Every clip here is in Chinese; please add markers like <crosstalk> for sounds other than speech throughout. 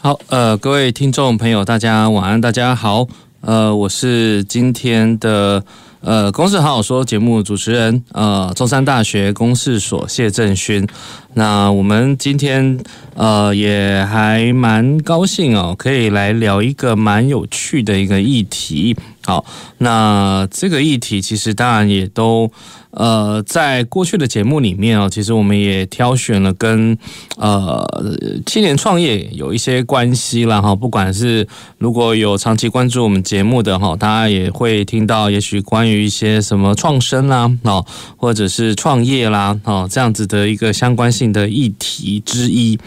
好，呃，各位听众朋友，大家晚安，大家好，呃，我是今天的呃《公事好好说》节目主持人，呃，中山大学公事所谢正勋。那我们今天呃也还蛮高兴哦，可以来聊一个蛮有趣的一个议题。好，那这个议题其实当然也都。呃，在过去的节目里面哦，其实我们也挑选了跟呃青年创业有一些关系啦哈。不管是如果有长期关注我们节目的哈，大家也会听到，也许关于一些什么创生啦哦，或者是创业啦哦这样子的一个相关性的议题之一。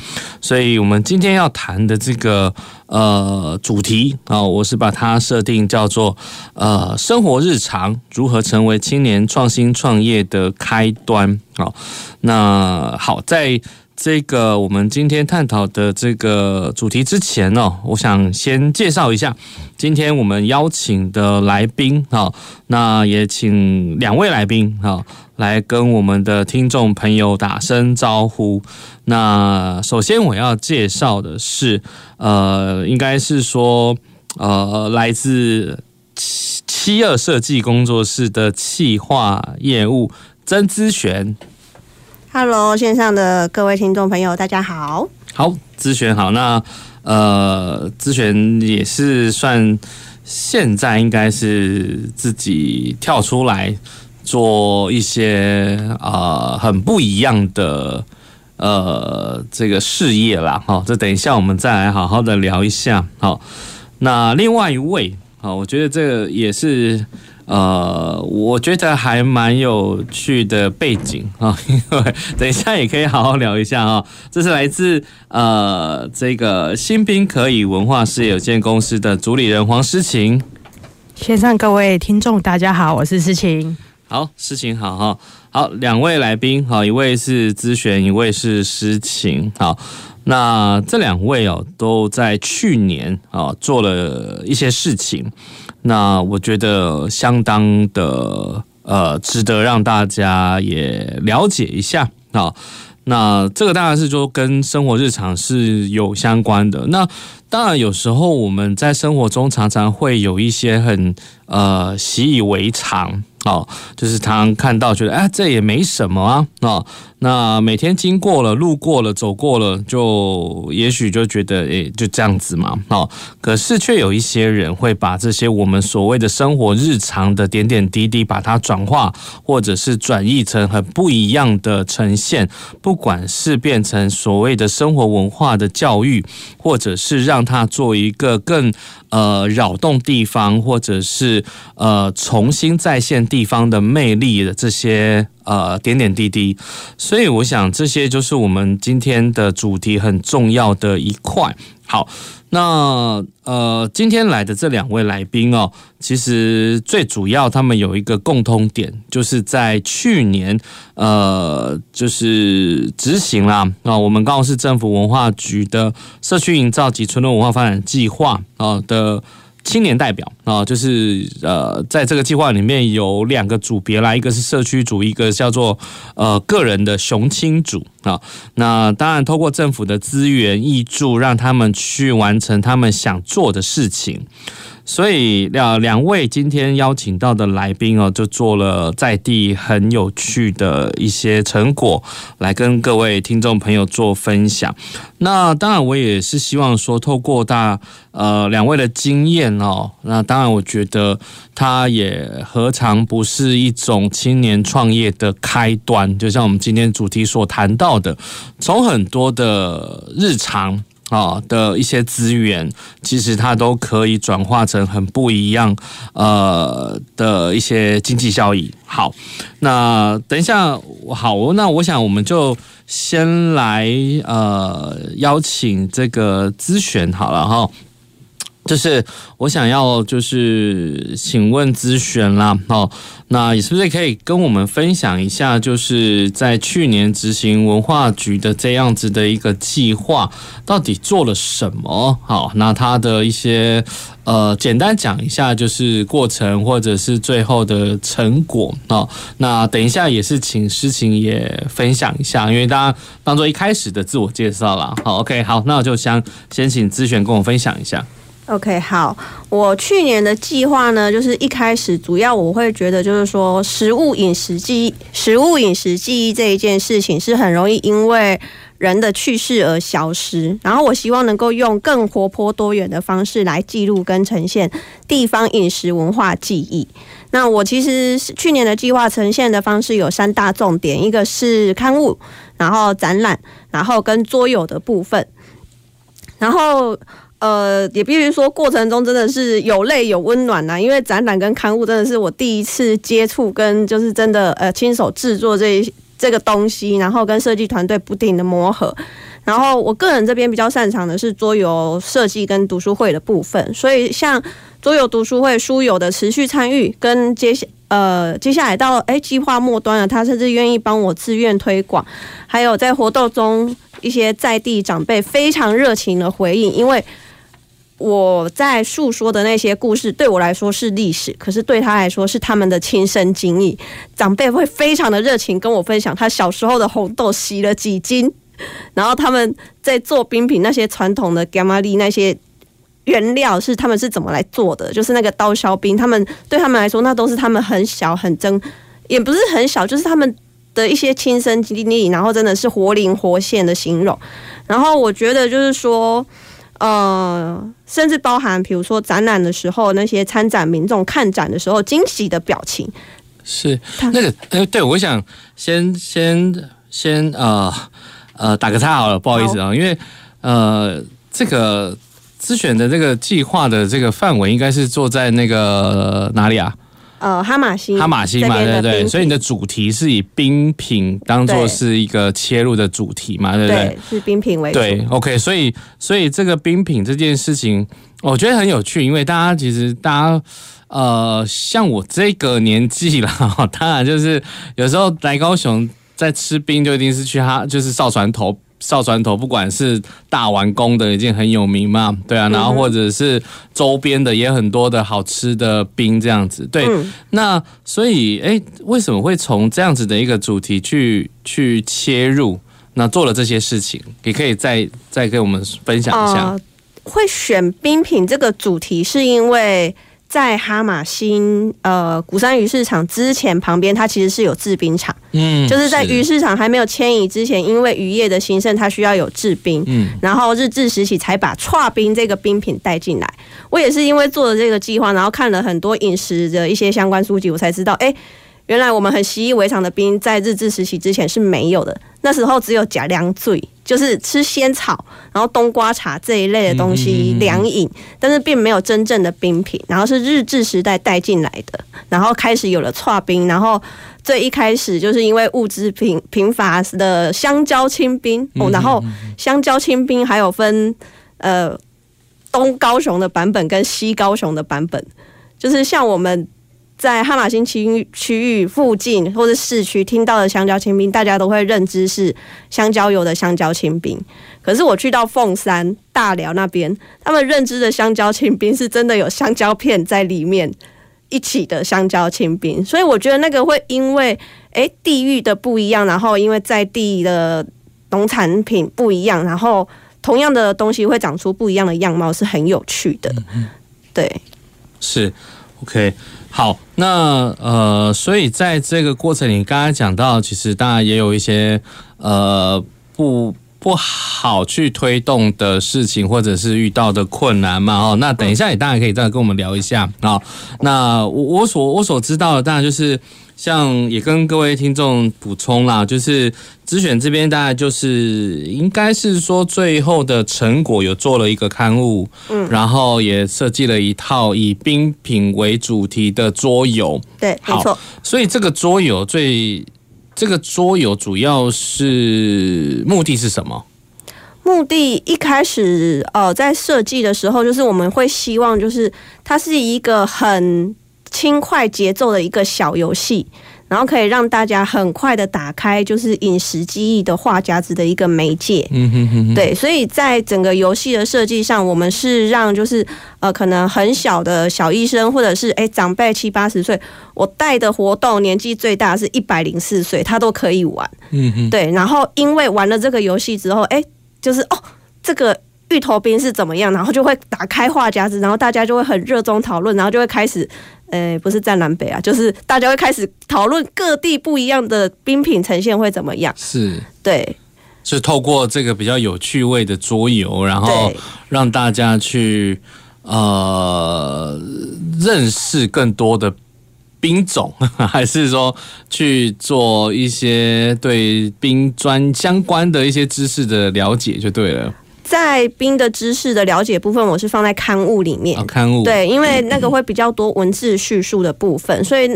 所以我们今天要谈的这个。呃，主题啊，我是把它设定叫做呃，生活日常如何成为青年创新创业的开端。好，那好，在这个我们今天探讨的这个主题之前呢，我想先介绍一下今天我们邀请的来宾啊，那也请两位来宾啊。来跟我们的听众朋友打声招呼。那首先我要介绍的是，呃，应该是说，呃，来自七七二设计工作室的企划业务曾姿璇。Hello，线上的各位听众朋友，大家好。好，姿璇好。那呃，姿璇也是算现在应该是自己跳出来。做一些呃很不一样的呃这个事业啦，哈，这等一下我们再来好好的聊一下。好，那另外一位啊，我觉得这个也是呃，我觉得还蛮有趣的背景啊，因为 <laughs> 等一下也可以好好聊一下啊。这是来自呃这个新兵可以文化事业有限公司的主理人黄诗晴。线上各位听众大家好，我是诗晴。好，诗情好哈，好，两位来宾，好，一位是姿璇，一位是诗情，好，那这两位哦，都在去年啊做了一些事情，那我觉得相当的呃值得让大家也了解一下啊，那这个当然是说跟生活日常是有相关的，那当然有时候我们在生活中常常会有一些很呃习以为常。哦，就是常常看到，觉得哎，这也没什么啊，哦。那每天经过了、路过了、走过了，就也许就觉得，哎，就这样子嘛，哦。可是却有一些人会把这些我们所谓的生活日常的点点滴滴，把它转化，或者是转译成很不一样的呈现。不管是变成所谓的生活文化的教育，或者是让它做一个更呃扰动地方，或者是呃重新再现地方的魅力的这些。呃，点点滴滴，所以我想这些就是我们今天的主题很重要的一块。好，那呃，今天来的这两位来宾哦，其实最主要他们有一个共通点，就是在去年呃，就是执行了啊，我们高雄市政府文化局的社区营造及村落文化发展计划啊的。青年代表啊，就是呃，在这个计划里面有两个组别啦，一个是社区组，一个叫做呃个人的雄青组啊。那当然，透过政府的资源益助，让他们去完成他们想做的事情。所以两两位今天邀请到的来宾哦，就做了在地很有趣的一些成果，来跟各位听众朋友做分享。那当然，我也是希望说，透过大呃两位的经验哦，那当然，我觉得他也何尝不是一种青年创业的开端？就像我们今天主题所谈到的，从很多的日常。啊的一些资源，其实它都可以转化成很不一样呃的一些经济效益。好，那等一下，好，那我想我们就先来呃邀请这个咨询好了哈。就是我想要就是请问咨询啦，哦，那也是不是可以跟我们分享一下，就是在去年执行文化局的这样子的一个计划，到底做了什么？好，那他的一些呃，简单讲一下，就是过程或者是最后的成果哦。那等一下也是请诗琴也分享一下，因为大家当做一开始的自我介绍啦。好，OK，好，那我就想先请咨询跟我分享一下。OK，好，我去年的计划呢，就是一开始主要我会觉得就是说，食物饮食记忆，食物饮食记忆这一件事情是很容易因为人的去世而消失，然后我希望能够用更活泼多元的方式来记录跟呈现地方饮食文化记忆。那我其实去年的计划呈现的方式有三大重点，一个是刊物，然后展览，然后跟桌游的部分，然后。呃，也必须说，过程中真的是有泪有温暖呐。因为展览跟刊物真的是我第一次接触，跟就是真的呃亲手制作这这个东西，然后跟设计团队不停的磨合。然后我个人这边比较擅长的是桌游设计跟读书会的部分，所以像桌游读书会书友的持续参与，跟接下呃接下来到哎计划末端了，他甚至愿意帮我自愿推广，还有在活动中一些在地长辈非常热情的回应，因为。我在诉说的那些故事，对我来说是历史，可是对他来说是他们的亲身经历。长辈会非常的热情跟我分享他小时候的红豆洗了几斤，然后他们在做冰品那些传统的柑仔日那些原料是他们是怎么来做的，就是那个刀削冰，他们对他们来说那都是他们很小很真，也不是很小，就是他们的一些亲身经历，然后真的是活灵活现的形容。然后我觉得就是说。呃，甚至包含，比如说展览的时候，那些参展民众看展的时候惊喜的表情，是那个，呃，对，我想先先先呃呃打个岔好了，不好意思啊，因为呃这个咨选的这个计划的这个范围应该是坐在那个哪里啊？呃，哈马星，哈马星嘛，对对，所以你的主题是以冰品当做是一个切入的主题嘛，对不对？是冰品为主。对，OK，所以所以这个冰品这件事情，我觉得很有趣，因为大家其实大家呃，像我这个年纪了，<laughs> 当然就是有时候来高雄在吃冰，就一定是去哈，就是少船头。哨船头，不管是大完工的已经很有名嘛，对啊，然后或者是周边的也很多的好吃的冰这样子，对。嗯、那所以，哎，为什么会从这样子的一个主题去去切入？那做了这些事情，也可以再再跟我们分享一下。呃、会选冰品这个主题，是因为。在哈马星呃鼓山鱼市场之前旁边，它其实是有制冰厂，嗯，就是在鱼市场还没有迁移之前，因为渔业的兴盛，它需要有制冰，嗯，然后日治时期才把剉冰这个冰品带进来。我也是因为做了这个计划，然后看了很多饮食的一些相关书籍，我才知道，哎，原来我们很习以为常的冰，在日治时期之前是没有的，那时候只有假凉水。就是吃仙草，然后冬瓜茶这一类的东西凉饮，但是并没有真正的冰品。然后是日治时代带进来的，然后开始有了剉冰。然后最一开始就是因为物资贫贫乏的香蕉清冰哦，然后香蕉清冰还有分呃东高雄的版本跟西高雄的版本，就是像我们。在哈马星区区域附近或者市区听到的香蕉清冰，大家都会认知是香蕉油的香蕉清冰。可是我去到凤山、大寮那边，他们认知的香蕉清冰是真的有香蕉片在里面一起的香蕉清冰。所以我觉得那个会因为诶地域的不一样，然后因为在地的农产品不一样，然后同样的东西会长出不一样的样貌，是很有趣的。对，是 OK。好，那呃，所以在这个过程里，刚刚讲到，其实当然也有一些呃不不好去推动的事情，或者是遇到的困难嘛。哦，那等一下也当然可以再跟我们聊一下啊。那我我所我所知道的，当然就是。像也跟各位听众补充啦，就是咨选这边大概就是应该是说最后的成果有做了一个刊物，嗯，然后也设计了一套以冰品为主题的桌游，对，没错。所以这个桌游最这个桌游主要是目的是什么？目的一开始，呃，在设计的时候，就是我们会希望，就是它是一个很轻快节奏的一个小游戏。然后可以让大家很快的打开，就是饮食记忆的话匣子的一个媒介。嗯哼哼哼。对，所以在整个游戏的设计上，我们是让就是呃，可能很小的小医生，或者是哎长辈七八十岁，我带的活动年纪最大是一百零四岁，他都可以玩。嗯哼。对，然后因为玩了这个游戏之后，哎，就是哦，这个芋头冰是怎么样，然后就会打开话匣子，然后大家就会很热衷讨论，然后就会开始。呃，不是战南北啊，就是大家会开始讨论各地不一样的冰品呈现会怎么样。是，对，是透过这个比较有趣味的桌游，然后让大家去呃认识更多的冰种，<laughs> 还是说去做一些对冰专相关的一些知识的了解就对了。在冰的知识的了解部分，我是放在刊物里面。哦、刊物对，因为那个会比较多文字叙述的部分，所以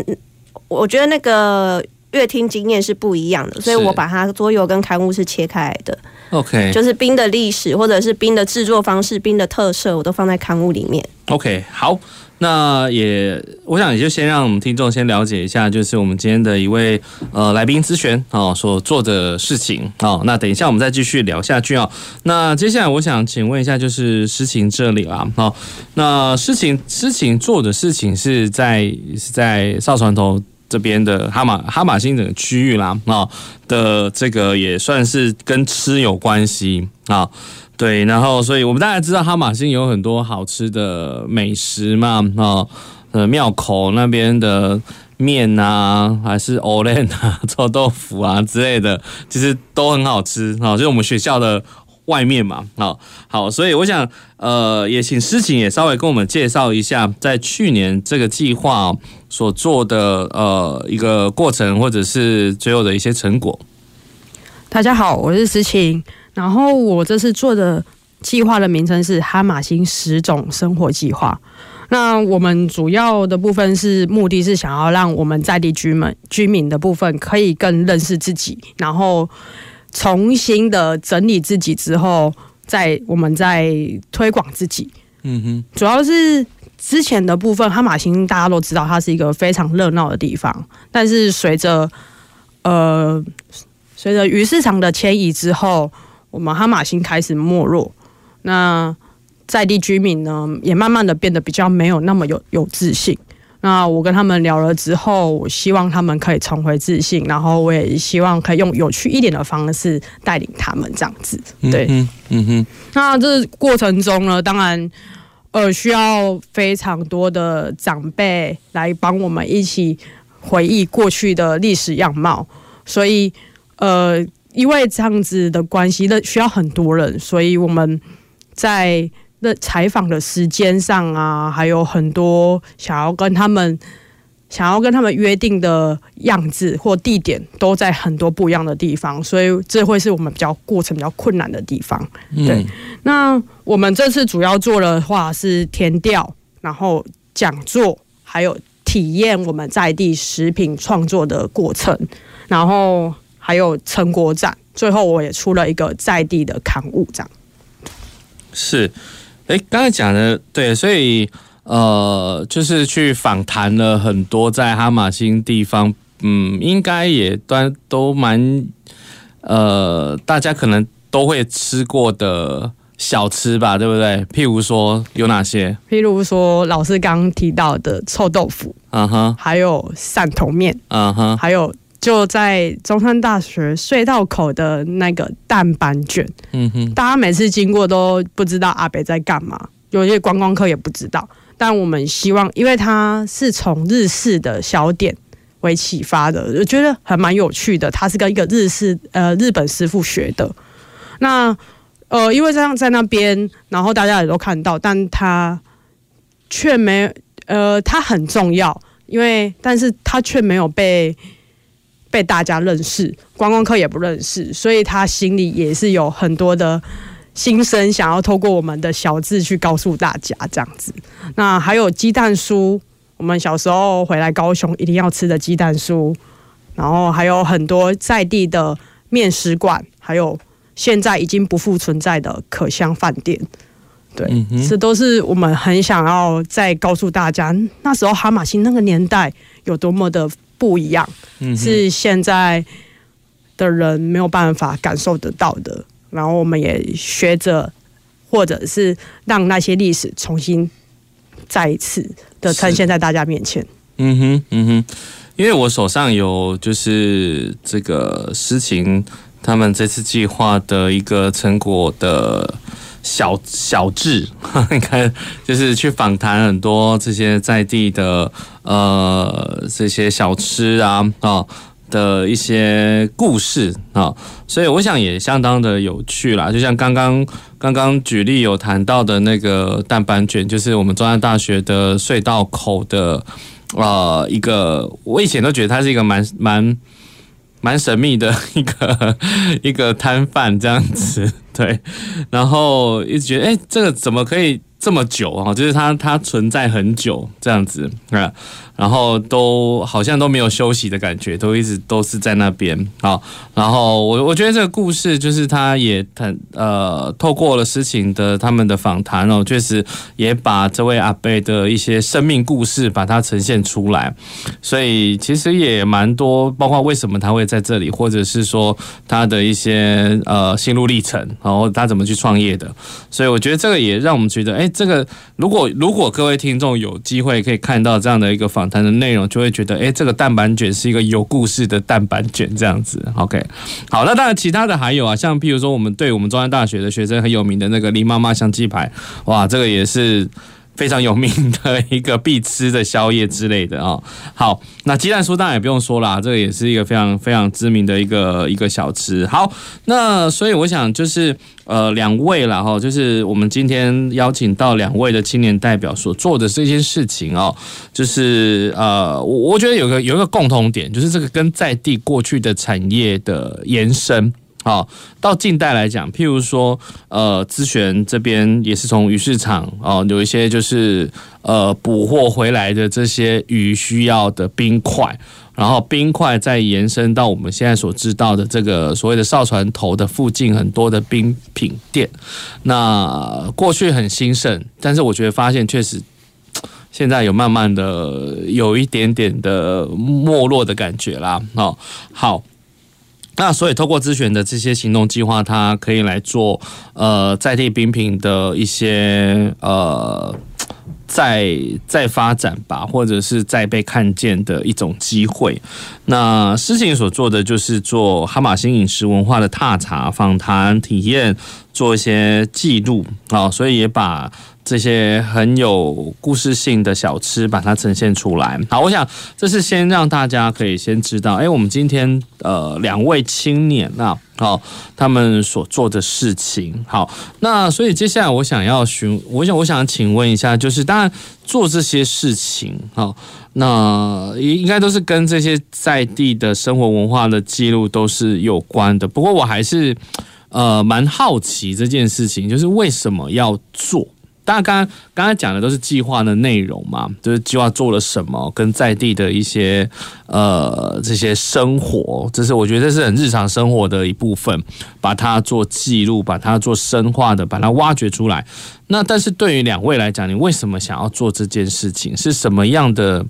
我觉得那个阅听经验是不一样的，所以我把它桌游跟刊物是切开来的。OK，就是冰的历史或者是冰的制作方式、冰的特色，我都放在刊物里面。OK，好。那也，我想也就先让我们听众先了解一下，就是我们今天的一位呃来宾咨询哦所做的事情哦。那等一下我们再继续聊下去哦。那接下来我想请问一下，就是诗情这里啦。哦。那诗情诗情做的事情是在是在少船头这边的哈马哈马星整个区域啦啊的这个也算是跟吃有关系啊。对，然后所以我们大家知道哈马星有很多好吃的美食嘛，哦，呃，庙口那边的面啊，还是欧蕾啊、<laughs> 臭豆腐啊之类的，其实都很好吃啊，就是我们学校的外面嘛，好，好，所以我想，呃，也请诗情也稍微跟我们介绍一下，在去年这个计划所做的呃一个过程，或者是最后的一些成果。大家好，我是诗情。然后我这次做的计划的名称是哈马星十种生活计划。那我们主要的部分是目的是想要让我们在地居民居民的部分可以更认识自己，然后重新的整理自己之后，再我们再推广自己。嗯哼，主要是之前的部分哈马星大家都知道它是一个非常热闹的地方，但是随着呃随着鱼市场的迁移之后。我们哈马星开始没落，那在地居民呢，也慢慢的变得比较没有那么有有自信。那我跟他们聊了之后，我希望他们可以重回自信，然后我也希望可以用有趣一点的方式带领他们这样子。对，嗯哼，嗯哼。那这过程中呢，当然，呃，需要非常多的长辈来帮我们一起回忆过去的历史样貌，所以，呃。因为这样子的关系，那需要很多人，所以我们在那采访的时间上啊，还有很多想要跟他们想要跟他们约定的样子或地点，都在很多不一样的地方，所以这会是我们比较过程比较困难的地方。对，嗯、那我们这次主要做的话是填调，然后讲座，还有体验我们在地食品创作的过程，然后。还有成果展，最后我也出了一个在地的刊物，这样。是，哎，刚才讲的对，所以呃，就是去访谈了很多在哈马星地方，嗯，应该也都都蛮呃，大家可能都会吃过的小吃吧，对不对？譬如说有哪些？譬如说老师刚提到的臭豆腐，嗯哼，还有汕头面，嗯哼，还有。就在中山大学隧道口的那个蛋板卷，嗯哼，大家每次经过都不知道阿北在干嘛，有些观光客也不知道。但我们希望，因为它是从日式的小点为启发的，我觉得还蛮有趣的。它是跟一个日式呃日本师傅学的。那呃，因为这样在那边，然后大家也都看到，但它却没呃，它很重要，因为但是它却没有被。被大家认识，观光客也不认识，所以他心里也是有很多的心声，想要透过我们的小字去告诉大家这样子。那还有鸡蛋酥，我们小时候回来高雄一定要吃的鸡蛋酥，然后还有很多在地的面食馆，还有现在已经不复存在的可香饭店。对，嗯这都是我们很想要再告诉大家，那时候哈马星那个年代有多么的不一样，嗯是现在的人没有办法感受得到的。然后我们也学着，或者是让那些历史重新再一次的呈现在大家面前。嗯哼，嗯哼，因为我手上有就是这个诗情他们这次计划的一个成果的。小小志，<laughs> 应该，就是去访谈很多这些在地的呃这些小吃啊啊的一些故事啊，所以我想也相当的有趣啦。就像刚刚刚刚举例有谈到的那个蛋板卷，就是我们中山大学的隧道口的呃一个，我以前都觉得它是一个蛮蛮蛮神秘的 <laughs> 一个一个摊贩这样子。对，然后一直觉得，哎，这个怎么可以这么久啊？就是它它存在很久这样子啊。然后都好像都没有休息的感觉，都一直都是在那边好，然后我我觉得这个故事就是他也很呃，透过了事情的他们的访谈哦，确实也把这位阿伯的一些生命故事把它呈现出来。所以其实也蛮多，包括为什么他会在这里，或者是说他的一些呃心路历程，然后他怎么去创业的。所以我觉得这个也让我们觉得，哎，这个如果如果各位听众有机会可以看到这样的一个访。谈的内容就会觉得，哎，这个蛋板卷是一个有故事的蛋板卷，这样子。OK，好，那当然其他的还有啊，像譬如说，我们对我们中山大学的学生很有名的那个林妈妈香鸡排，哇，这个也是。非常有名的一个必吃的宵夜之类的啊。好，那鸡蛋酥当然也不用说啦，这个也是一个非常非常知名的一个一个小吃。好，那所以我想就是呃两位了哈，就是我们今天邀请到两位的青年代表所做的这件事情哦，就是呃我我觉得有个有一个共同点，就是这个跟在地过去的产业的延伸。好，到近代来讲，譬如说，呃，资源这边也是从鱼市场哦，有一些就是呃捕获回来的这些鱼需要的冰块，然后冰块再延伸到我们现在所知道的这个所谓的少船头的附近很多的冰品店。那过去很兴盛，但是我觉得发现确实现在有慢慢的有一点点的没落的感觉啦。哦，好。那所以，透过资璇的这些行动计划，它可以来做呃在地冰品的一些呃再再发展吧，或者是再被看见的一种机会。那诗情所做的就是做哈马星饮食文化的踏查、访谈、体验，做一些记录啊，所以也把。这些很有故事性的小吃，把它呈现出来。好，我想这是先让大家可以先知道，哎，我们今天呃两位青年啊，好，他们所做的事情。好，那所以接下来我想要询，我想我想请问一下，就是当然做这些事情，好，那应该都是跟这些在地的生活文化的记录都是有关的。不过我还是呃蛮好奇这件事情，就是为什么要做？大家刚刚刚才讲的都是计划的内容嘛，就是计划做了什么，跟在地的一些呃这些生活，这是我觉得这是很日常生活的一部分，把它做记录，把它做深化的，把它挖掘出来。那但是对于两位来讲，你为什么想要做这件事情？是什么样的？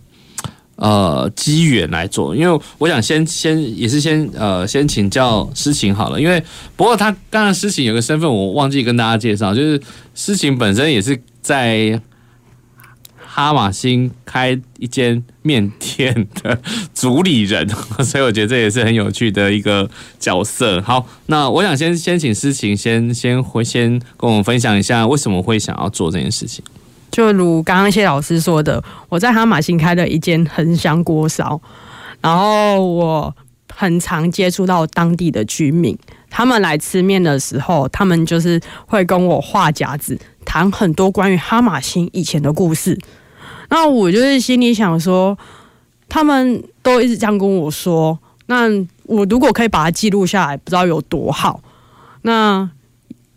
呃，机缘来做，因为我想先先也是先呃先请教诗情好了，因为不过他刚才诗情有个身份我忘记跟大家介绍，就是诗情本身也是在哈马星开一间面店的主理人，<laughs> 所以我觉得这也是很有趣的一个角色。好，那我想先先请诗情先先回先跟我们分享一下为什么会想要做这件事情。就如刚刚谢老师说的，我在哈马星开了一间恒香锅烧，然后我很常接触到当地的居民，他们来吃面的时候，他们就是会跟我话夹子，谈很多关于哈马星以前的故事。那我就是心里想说，他们都一直这样跟我说，那我如果可以把它记录下来，不知道有多好。那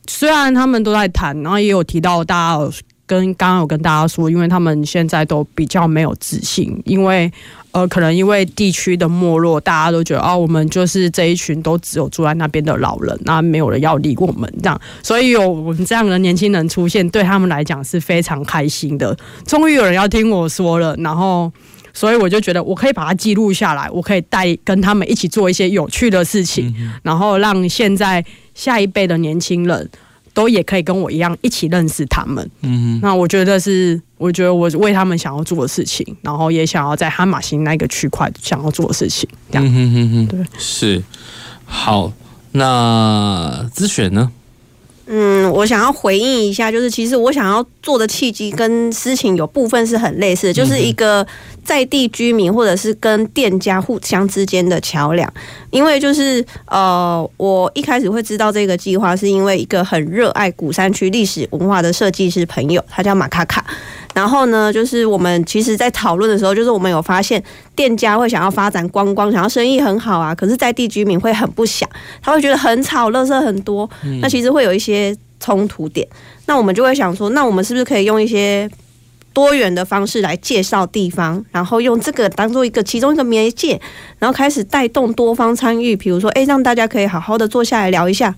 虽然他们都在谈，然后也有提到大家跟刚刚有跟大家说，因为他们现在都比较没有自信，因为呃，可能因为地区的没落，大家都觉得哦，我们就是这一群都只有住在那边的老人，那没有人要理我们这样，所以有我们这样的年轻人出现，对他们来讲是非常开心的。终于有人要听我说了，然后。所以我就觉得我可以把它记录下来，我可以带跟他们一起做一些有趣的事情，然后让现在下一辈的年轻人都也可以跟我一样一起认识他们。嗯，那我觉得是，我觉得我为他们想要做的事情，然后也想要在哈马星那个区块想要做的事情。这样，嗯哼哼哼，对，是好。那咨选呢？嗯，我想要回应一下，就是其实我想要做的契机跟事情有部分是很类似的，就是一个在地居民或者是跟店家互相之间的桥梁。因为就是呃，我一开始会知道这个计划，是因为一个很热爱古山区历史文化的设计师朋友，他叫马卡卡。然后呢，就是我们其实，在讨论的时候，就是我们有发现，店家会想要发展观光，想要生意很好啊，可是在地居民会很不想，他会觉得很吵，垃圾很多，那其实会有一些冲突点。那我们就会想说，那我们是不是可以用一些多元的方式来介绍地方，然后用这个当做一个其中一个媒介，然后开始带动多方参与，比如说，哎，让大家可以好好的坐下来聊一下，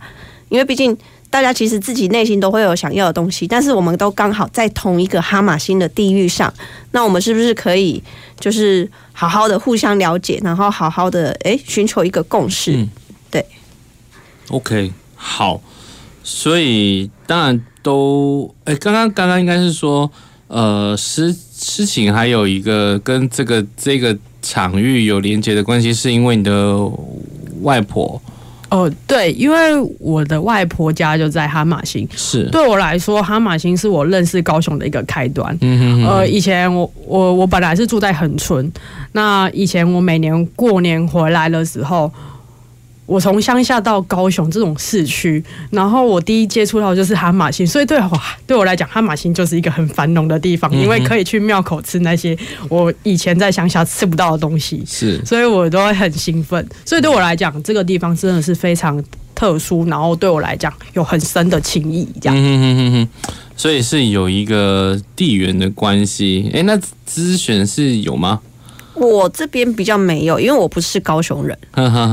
因为毕竟。大家其实自己内心都会有想要的东西，但是我们都刚好在同一个哈马星的地域上，那我们是不是可以就是好好的互相了解，然后好好的诶寻求一个共识？嗯、对，OK，好，所以当然都诶，刚刚刚刚应该是说，呃，事事情还有一个跟这个这个场域有连接的关系，是因为你的外婆。哦，对，因为我的外婆家就在哈马星，是对我来说，哈马星是我认识高雄的一个开端。嗯哼哼，呃，以前我我我本来是住在恒春，那以前我每年过年回来的时候。我从乡下到高雄这种市区，然后我第一接触到就是哈马星，所以对我对我来讲，哈马星就是一个很繁荣的地方，因为可以去庙口吃那些我以前在乡下吃不到的东西，是，所以我都会很兴奋。所以对我来讲，这个地方真的是非常特殊，然后对我来讲有很深的情谊，这样。嗯哼哼哼，所以是有一个地缘的关系。哎，那咨选是有吗？我这边比较没有，因为我不是高雄人。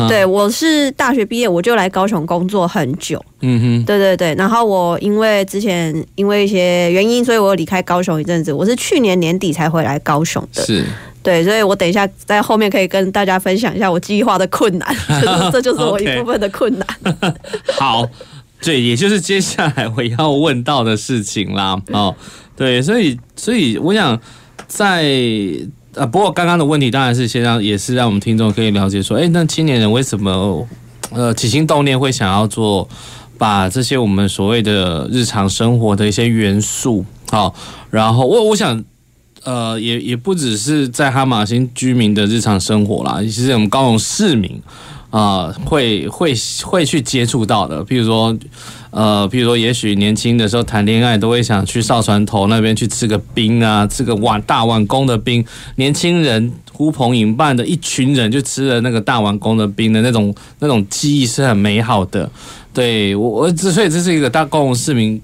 对，我是大学毕业我就来高雄工作很久。嗯哼，对对对。然后我因为之前因为一些原因，所以我离开高雄一阵子。我是去年年底才回来高雄的。是，对，所以我等一下在后面可以跟大家分享一下我计划的困难，就是、这就是我一部分的困难。<laughs> 好，对，也就是接下来我要问到的事情啦。哦，对，所以所以我想在。啊，不过刚刚的问题当然是先让，也是让我们听众可以了解说，哎，那青年人为什么呃起心动念会想要做，把这些我们所谓的日常生活的一些元素，好，然后我我想，呃，也也不只是在哈马星居民的日常生活啦，其实我们高雄市民。啊、会会会去接触到的，譬如说，呃，譬如说，也许年轻的时候谈恋爱都会想去少船头那边去吃个冰啊，吃个碗大碗公的冰。年轻人呼朋引伴的一群人就吃了那个大碗公的冰的那种那种记忆是很美好的。对我我之所以这是一个大高雄市民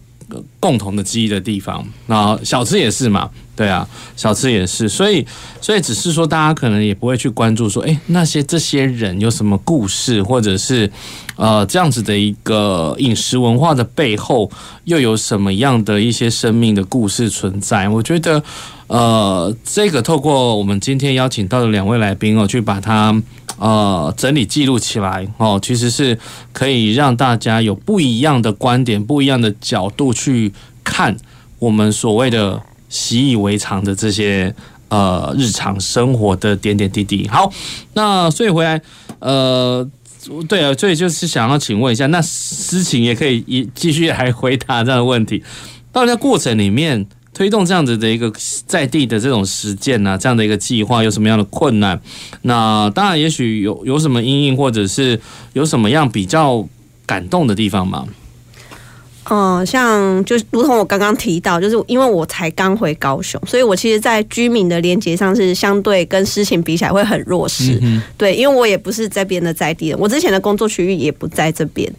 共同的记忆的地方，然后小吃也是嘛。对啊，小吃也是，所以所以只是说，大家可能也不会去关注说，哎，那些这些人有什么故事，或者是呃这样子的一个饮食文化的背后，又有什么样的一些生命的故事存在？我觉得，呃，这个透过我们今天邀请到的两位来宾哦，去把它呃整理记录起来哦，其实是可以让大家有不一样的观点、不一样的角度去看我们所谓的。习以为常的这些呃日常生活的点点滴滴。好，那所以回来呃，对啊，所以就是想要请问一下，那思晴也可以一继续来回答这样的问题。到底在过程里面推动这样子的一个在地的这种实践呢？这样的一个计划有什么样的困难？那当然，也许有有什么阴影，或者是有什么样比较感动的地方吗？嗯，像就如同我刚刚提到，就是因为我才刚回高雄，所以我其实，在居民的连接上是相对跟诗情比起来会很弱势。嗯、对，因为我也不是这边的在地人，我之前的工作区域也不在这边。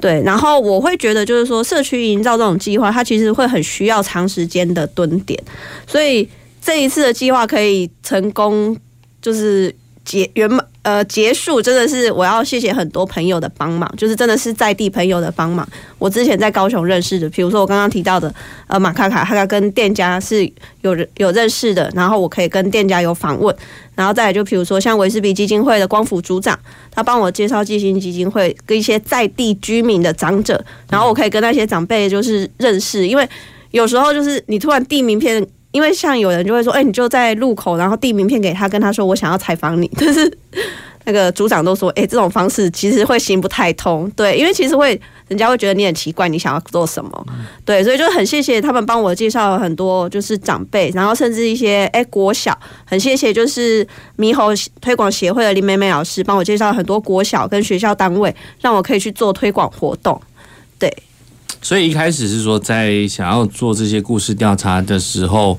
对，然后我会觉得，就是说社区营造这种计划，它其实会很需要长时间的蹲点，所以这一次的计划可以成功，就是结圆满。呃，结束真的是我要谢谢很多朋友的帮忙，就是真的是在地朋友的帮忙。我之前在高雄认识的，比如说我刚刚提到的，呃，马卡卡，他跟店家是有有认识的，然后我可以跟店家有访问，然后再来就比如说像维士比基金会的光伏组长，他帮我介绍基金基金会跟一些在地居民的长者，然后我可以跟那些长辈就是认识，因为有时候就是你突然递名片。因为像有人就会说，哎、你就在路口，然后递名片给他，跟他说我想要采访你。<laughs> 但是那个组长都说，哎、这种方式其实会行不太通。对，因为其实会人家会觉得你很奇怪，你想要做什么？对，所以就很谢谢他们帮我介绍很多就是长辈，然后甚至一些哎、国小，很谢谢就是猕猴推广协会的林美美老师帮我介绍很多国小跟学校单位，让我可以去做推广活动。对。所以一开始是说，在想要做这些故事调查的时候，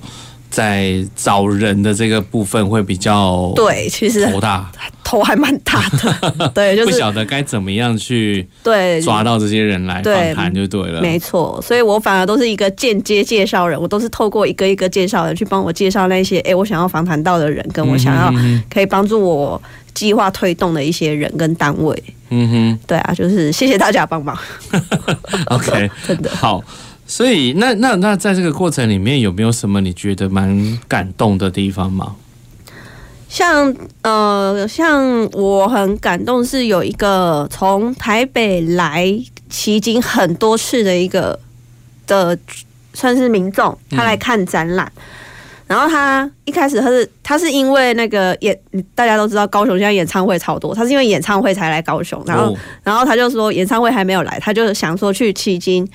在找人的这个部分会比较对，其实头大，头还蛮大的，<laughs> 对，就是不晓得该怎么样去对。抓到这些人来访谈就对了，没错。所以我反而都是一个间接介绍人，我都是透过一个一个介绍人去帮我介绍那些哎，我想要访谈到的人，跟我想要可以帮助我计划推动的一些人跟单位，嗯哼，对啊，就是谢谢大家帮忙。<laughs> OK，<laughs> 真的好。所以那那那在这个过程里面有没有什么你觉得蛮感动的地方吗？像呃，像我很感动是有一个从台北来骑经很多次的一个的算是民众，他来看展览。嗯然后他一开始他是他是因为那个演，大家都知道高雄现在演唱会超多，他是因为演唱会才来高雄。然后、哦、然后他就说演唱会还没有来，他就想说去迄今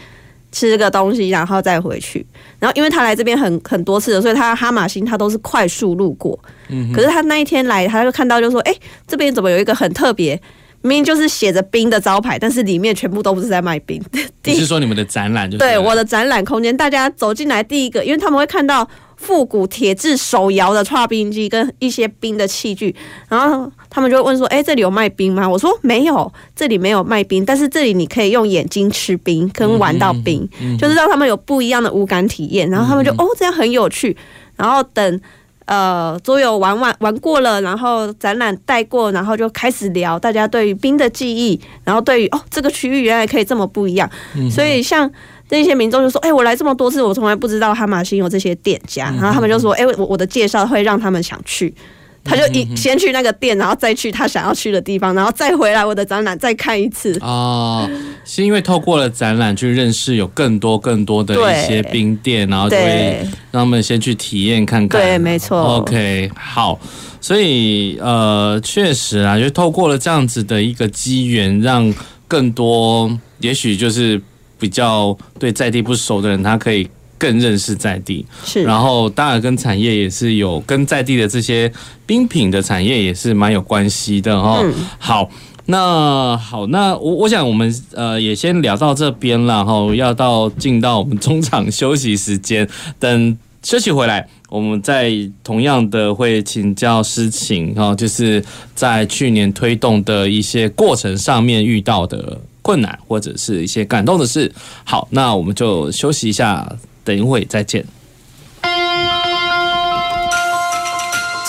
吃个东西，然后再回去。然后因为他来这边很很多次了，所以他哈马星他都是快速路过。嗯，可是他那一天来，他就看到就说，哎，这边怎么有一个很特别？明明就是写着冰的招牌，但是里面全部都不是在卖冰。你是说你们的展览就是？对，我的展览空间，大家走进来第一个，因为他们会看到复古铁质手摇的剉冰机跟一些冰的器具，然后他们就会问说：“哎，这里有卖冰吗？”我说：“没有，这里没有卖冰，但是这里你可以用眼睛吃冰跟玩到冰，嗯嗯、就是让他们有不一样的五感体验。”然后他们就、嗯、哦，这样很有趣。然后等。呃，桌游玩玩玩过了，然后展览带过，然后就开始聊大家对于冰的记忆，然后对于哦这个区域原来可以这么不一样，嗯、所以像那些民众就说，哎、欸，我来这么多次，我从来不知道哈马星有这些店家，然后他们就说，哎、欸，我我的介绍会让他们想去。他就一先去那个店，然后再去他想要去的地方，然后再回来我的展览再看一次。哦，是因为透过了展览去认识有更多更多的一些冰店，然后就会让他们先去体验看看。对，没错。OK，好，所以呃，确实啊，就透过了这样子的一个机缘，让更多也许就是比较对在地不熟的人，他可以。更认识在地，是，然后当然跟产业也是有跟在地的这些冰品的产业也是蛮有关系的哈。嗯、好，那好，那我我想我们呃也先聊到这边了哈，要到进到我们中场休息时间，等休息回来，我们再同样的会请教诗情哈，就是在去年推动的一些过程上面遇到的困难或者是一些感动的事。好，那我们就休息一下。等一会再见。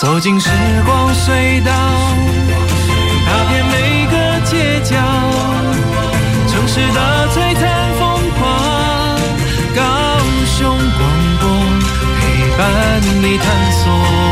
走进时光隧道，踏遍每个街角，城市的璀璨风光，高雄广播陪伴你探索。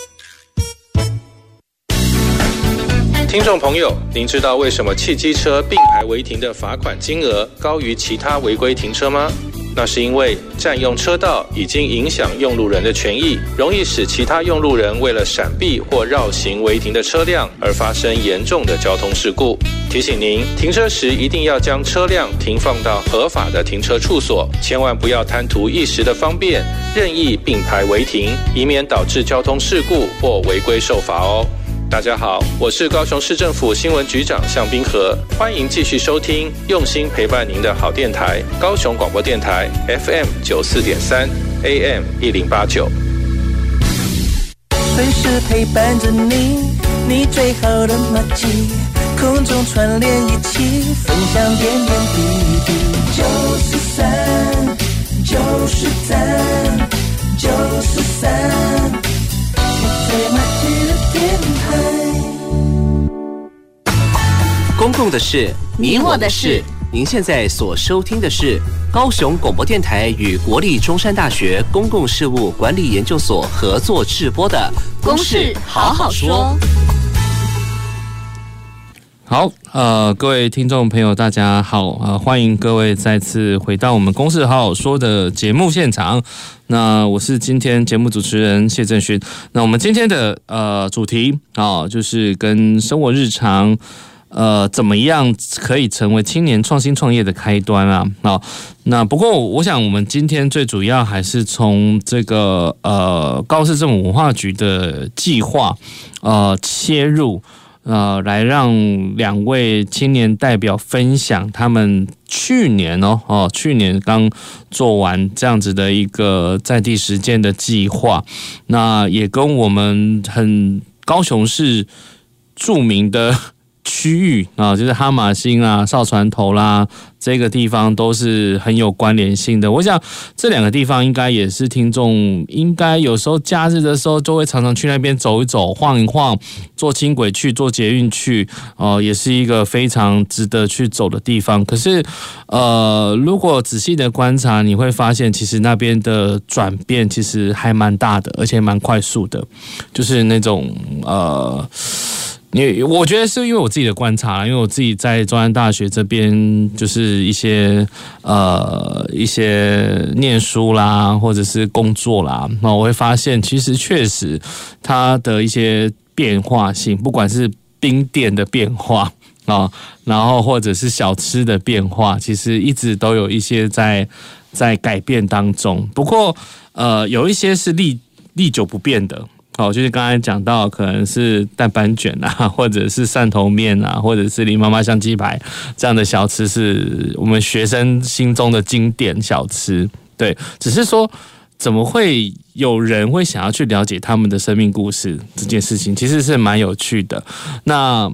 听众朋友，您知道为什么汽机车并排违停的罚款金额高于其他违规停车吗？那是因为占用车道已经影响用路人的权益，容易使其他用路人为了闪避或绕行违停的车辆而发生严重的交通事故。提醒您，停车时一定要将车辆停放到合法的停车处所，千万不要贪图一时的方便，任意并排违停，以免导致交通事故或违规受罚哦。大家好，我是高雄市政府新闻局长向冰河，欢迎继续收听用心陪伴您的好电台——高雄广播电台 FM 九四点三 AM 一零八九。随时陪伴着你，你最好的默契，空中串联一起，分享点点滴滴。九四三，九四三，九四三。公共的事，你我的事。您现在所收听的是高雄广播电台与国立中山大学公共事务管理研究所合作制播的《公事好好说》。好，呃，各位听众朋友，大家好，呃，欢迎各位再次回到我们《公事好好说》的节目现场。那我是今天节目主持人谢正勋。那我们今天的呃主题啊，就是跟生活日常，呃，怎么样可以成为青年创新创业的开端啊？啊，那不过我想，我们今天最主要还是从这个呃高市政府文化局的计划呃切入。呃，来让两位青年代表分享他们去年哦哦，去年刚做完这样子的一个在地实践的计划，那也跟我们很高雄市著名的。区域啊，就是哈玛星啊、少船头啦，这个地方都是很有关联性的。我想这两个地方应该也是听众，应该有时候假日的时候就会常常去那边走一走、晃一晃，坐轻轨去、坐捷运去，哦、也是一个非常值得去走的地方。可是，呃，如果仔细的观察，你会发现其实那边的转变其实还蛮大的，而且蛮快速的，就是那种呃。你我觉得是因为我自己的观察，因为我自己在中山大学这边，就是一些呃一些念书啦，或者是工作啦，那我会发现，其实确实它的一些变化性，不管是冰店的变化啊，<laughs> 然后或者是小吃的变化，其实一直都有一些在在改变当中。不过呃，有一些是历历久不变的。好，就是刚才讲到，可能是蛋板卷啊，<laughs> 或者是汕头面啊，或者是林妈妈香鸡排这样的小吃，是我们学生心中的经典小吃。对，只是说，怎么会有人会想要去了解他们的生命故事这件事情，其实是蛮有趣的。那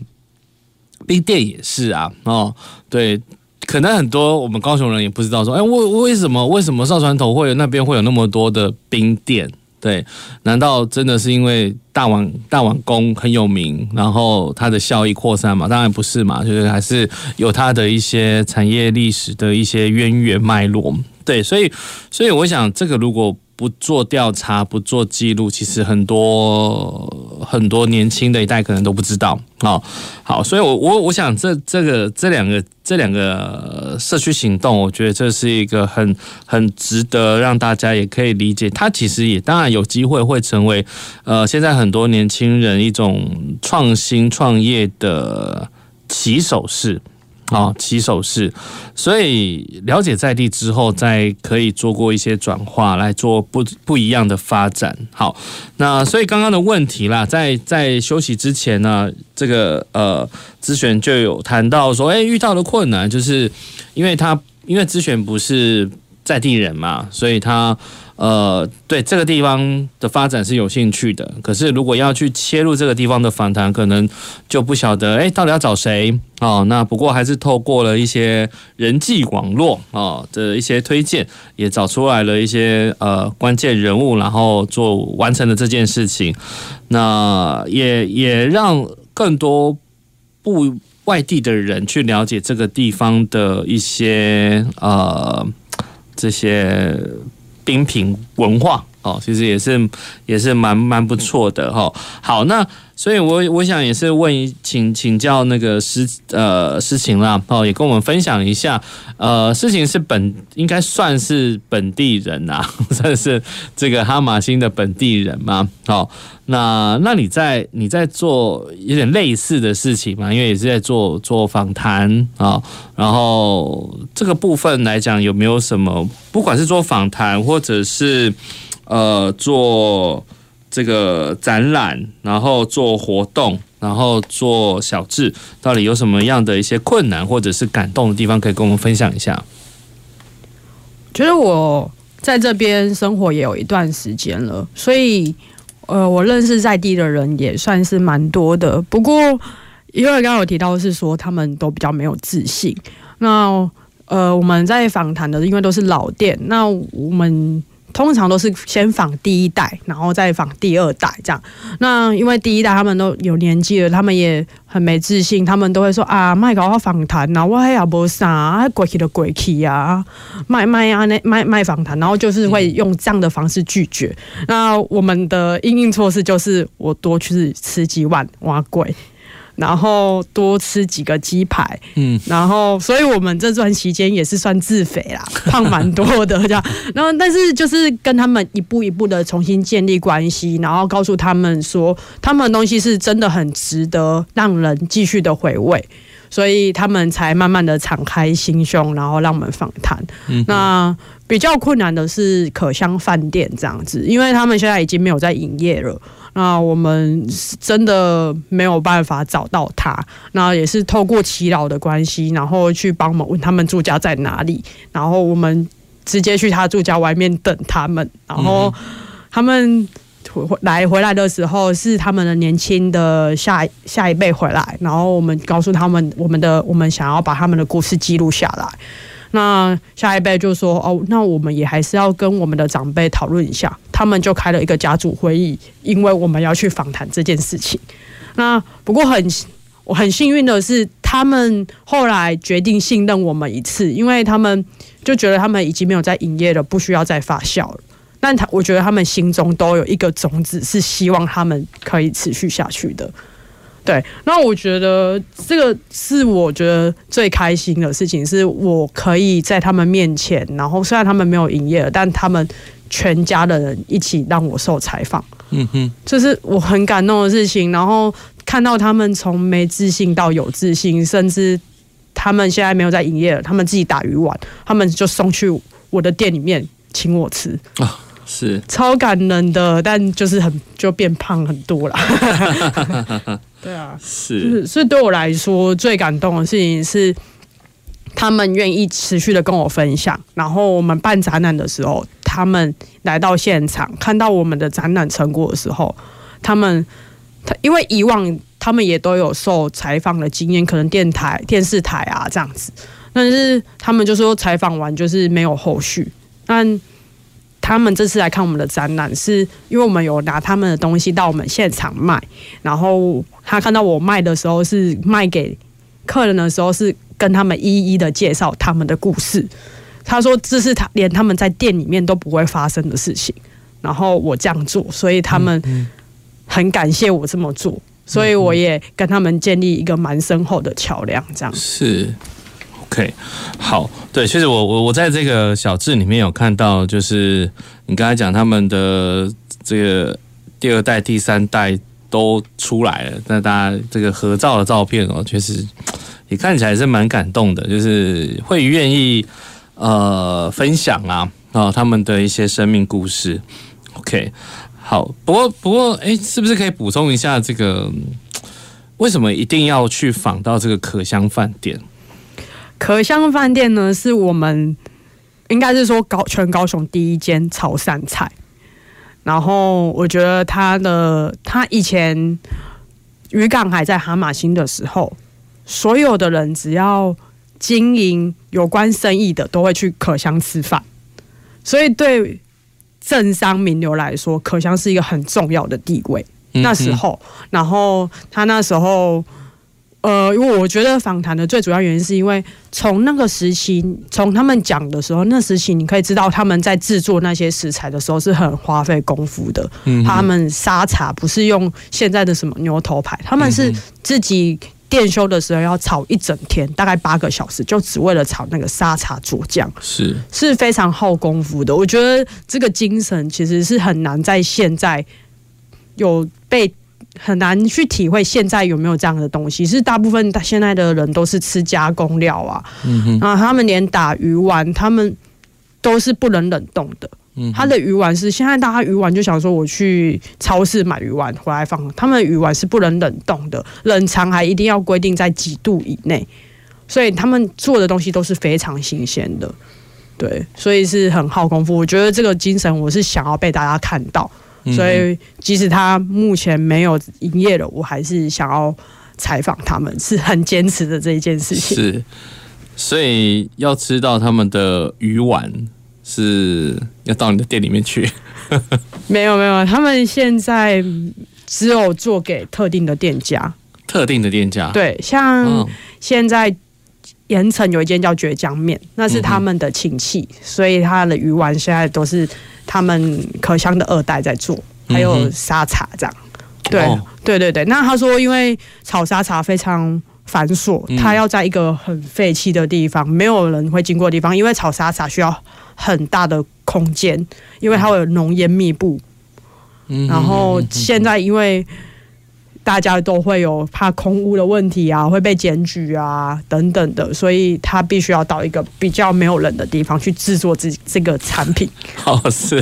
冰店也是啊，哦，对，可能很多我们高雄人也不知道说，哎，为为什么为什么哨船头会有那边会有那么多的冰店？对，难道真的是因为大王大王宫很有名，然后它的效益扩散嘛？当然不是嘛，就是还是有它的一些产业历史的一些渊源脉络。对，所以所以我想，这个如果不做调查、不做记录，其实很多很多年轻的一代可能都不知道。好，好，所以我我我想这这个这两个这两个社区行动，我觉得这是一个很很值得让大家也可以理解。它其实也当然有机会会成为呃现在很多年轻人一种创新创业的起手式。好，起手式，所以了解在地之后，再可以做过一些转化，来做不不一样的发展。好，那所以刚刚的问题啦，在在休息之前呢，这个呃，咨询就有谈到说，哎，遇到的困难就是因为他因为咨询不是在地人嘛，所以他。呃，对这个地方的发展是有兴趣的，可是如果要去切入这个地方的访谈，可能就不晓得，哎，到底要找谁哦？那不过还是透过了一些人际网络哦的一些推荐，也找出来了一些呃关键人物，然后做完成了这件事情。那也也让更多不外地的人去了解这个地方的一些呃这些。冰品文化哦，其实也是也是蛮蛮不错的哈。好，那。所以我，我想也是问请请教那个诗呃诗情啦哦，也跟我们分享一下呃，诗情是本应该算是本地人呐、啊，<laughs> 算是这个哈马星的本地人嘛。好，那那你在你在做有点类似的事情嘛？因为也是在做做访谈啊，然后这个部分来讲有没有什么？不管是做访谈或者是呃做。这个展览，然后做活动，然后做小志，到底有什么样的一些困难或者是感动的地方，可以跟我们分享一下？觉得我在这边生活也有一段时间了，所以呃，我认识在地的人也算是蛮多的。不过，因为刚刚有提到是说他们都比较没有自信。那呃，我们在访谈的因为都是老店，那我们。通常都是先访第一代，然后再访第二代这样。那因为第一代他们都有年纪了，他们也很没自信，他们都会说啊，卖搞我访谈呐，我还要不啥，过去的过去啊，卖卖啊那卖卖访谈，然后就是会用这样的方式拒绝。那我们的应应措施就是，我多去吃几碗碗粿。然后多吃几个鸡排，嗯，然后所以我们这段期间也是算自肥啦，<laughs> 胖蛮多的这样。然后但是就是跟他们一步一步的重新建立关系，然后告诉他们说，他们的东西是真的很值得让人继续的回味，所以他们才慢慢的敞开心胸，然后让我们访谈。嗯，那比较困难的是可香饭店这样子，因为他们现在已经没有在营业了。那我们真的没有办法找到他，那也是透过祈祷的关系，然后去帮忙问他们住家在哪里，然后我们直接去他住家外面等他们，然后他们来回来的时候是他们的年轻的下下一辈回来，然后我们告诉他们我们的我们想要把他们的故事记录下来。那下一辈就说哦，那我们也还是要跟我们的长辈讨论一下。他们就开了一个家族会议，因为我们要去访谈这件事情。那不过很我很幸运的是，他们后来决定信任我们一次，因为他们就觉得他们已经没有在营业了，不需要再发酵了。但他我觉得他们心中都有一个种子，是希望他们可以持续下去的。对，那我觉得这个是我觉得最开心的事情，是我可以在他们面前，然后虽然他们没有营业了，但他们全家的人一起让我受采访，嗯哼，这是我很感动的事情。然后看到他们从没自信到有自信，甚至他们现在没有在营业了，他们自己打鱼丸，他们就送去我的店里面请我吃啊。是超感人的，但就是很就变胖很多了。<laughs> 对啊，是，所以对我来说最感动的事情是，他们愿意持续的跟我分享。然后我们办展览的时候，他们来到现场看到我们的展览成果的时候，他们他因为以往他们也都有受采访的经验，可能电台、电视台啊这样子，但是他们就说采访完就是没有后续，但。他们这次来看我们的展览，是因为我们有拿他们的东西到我们现场卖，然后他看到我卖的时候是卖给客人的时候，是跟他们一一的介绍他们的故事。他说这是他连他们在店里面都不会发生的事情，然后我这样做，所以他们很感谢我这么做，所以我也跟他们建立一个蛮深厚的桥梁，这样是。OK，好，对，其实我我我在这个小志里面有看到，就是你刚才讲他们的这个第二代、第三代都出来了，那大家这个合照的照片哦，确实也看起来是蛮感动的，就是会愿意呃分享啊啊他们的一些生命故事。OK，好，不过不过哎，是不是可以补充一下这个为什么一定要去访到这个可香饭店？可香饭店呢，是我们应该是说高全高雄第一间潮汕菜。然后我觉得他的他以前渔港还在哈玛星的时候，所有的人只要经营有关生意的，都会去可香吃饭。所以对政商名流来说，可香是一个很重要的地位。那时候，然后他那时候。呃，因为我觉得访谈的最主要原因是因为从那个时期，从他们讲的时候，那时期你可以知道他们在制作那些食材的时候是很花费功夫的。嗯，他们沙茶不是用现在的什么牛头牌，他们是自己店修的时候要炒一整天，大概八个小时，就只为了炒那个沙茶佐酱，是是非常耗功夫的。我觉得这个精神其实是很难在现在有被。很难去体会现在有没有这样的东西，是大部分现在的人都是吃加工料啊，嗯哼，然后他们连打鱼丸，他们都是不能冷冻的。嗯，他的鱼丸是现在大家鱼丸就想说我去超市买鱼丸回来放，他们鱼丸是不能冷冻的，冷藏还一定要规定在几度以内，所以他们做的东西都是非常新鲜的，对，所以是很耗功夫。我觉得这个精神我是想要被大家看到。所以，即使他目前没有营业了，我还是想要采访他们，是很坚持的这一件事情。是，所以要吃到他们的鱼丸，是要到你的店里面去。<laughs> 没有没有，他们现在只有做给特定的店家，特定的店家。对，像现在盐城有一间叫倔强面，那是他们的亲戚，所以他的鱼丸现在都是。他们可香的二代在做，还有沙茶这样，对、哦、对对对。那他说，因为炒沙茶非常繁琐，嗯、他要在一个很废弃的地方，没有人会经过的地方，因为炒沙茶需要很大的空间，因为它会有浓烟密布。嗯，然后现在因为。大家都会有怕空屋的问题啊，会被检举啊等等的，所以他必须要到一个比较没有人的地方去制作这这个产品。哦，是，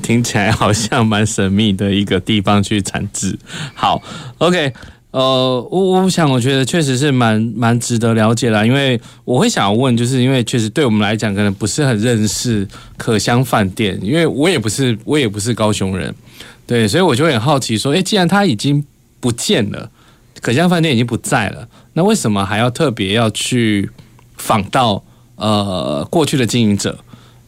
听起来好像蛮神秘的一个地方去产制。好，OK，呃，我我想我觉得确实是蛮蛮值得了解啦，因为我会想要问，就是因为确实对我们来讲可能不是很认识可香饭店，因为我也不是我也不是高雄人，对，所以我就很好奇说，诶，既然他已经不见了，可香饭店已经不在了。那为什么还要特别要去访到呃过去的经营者？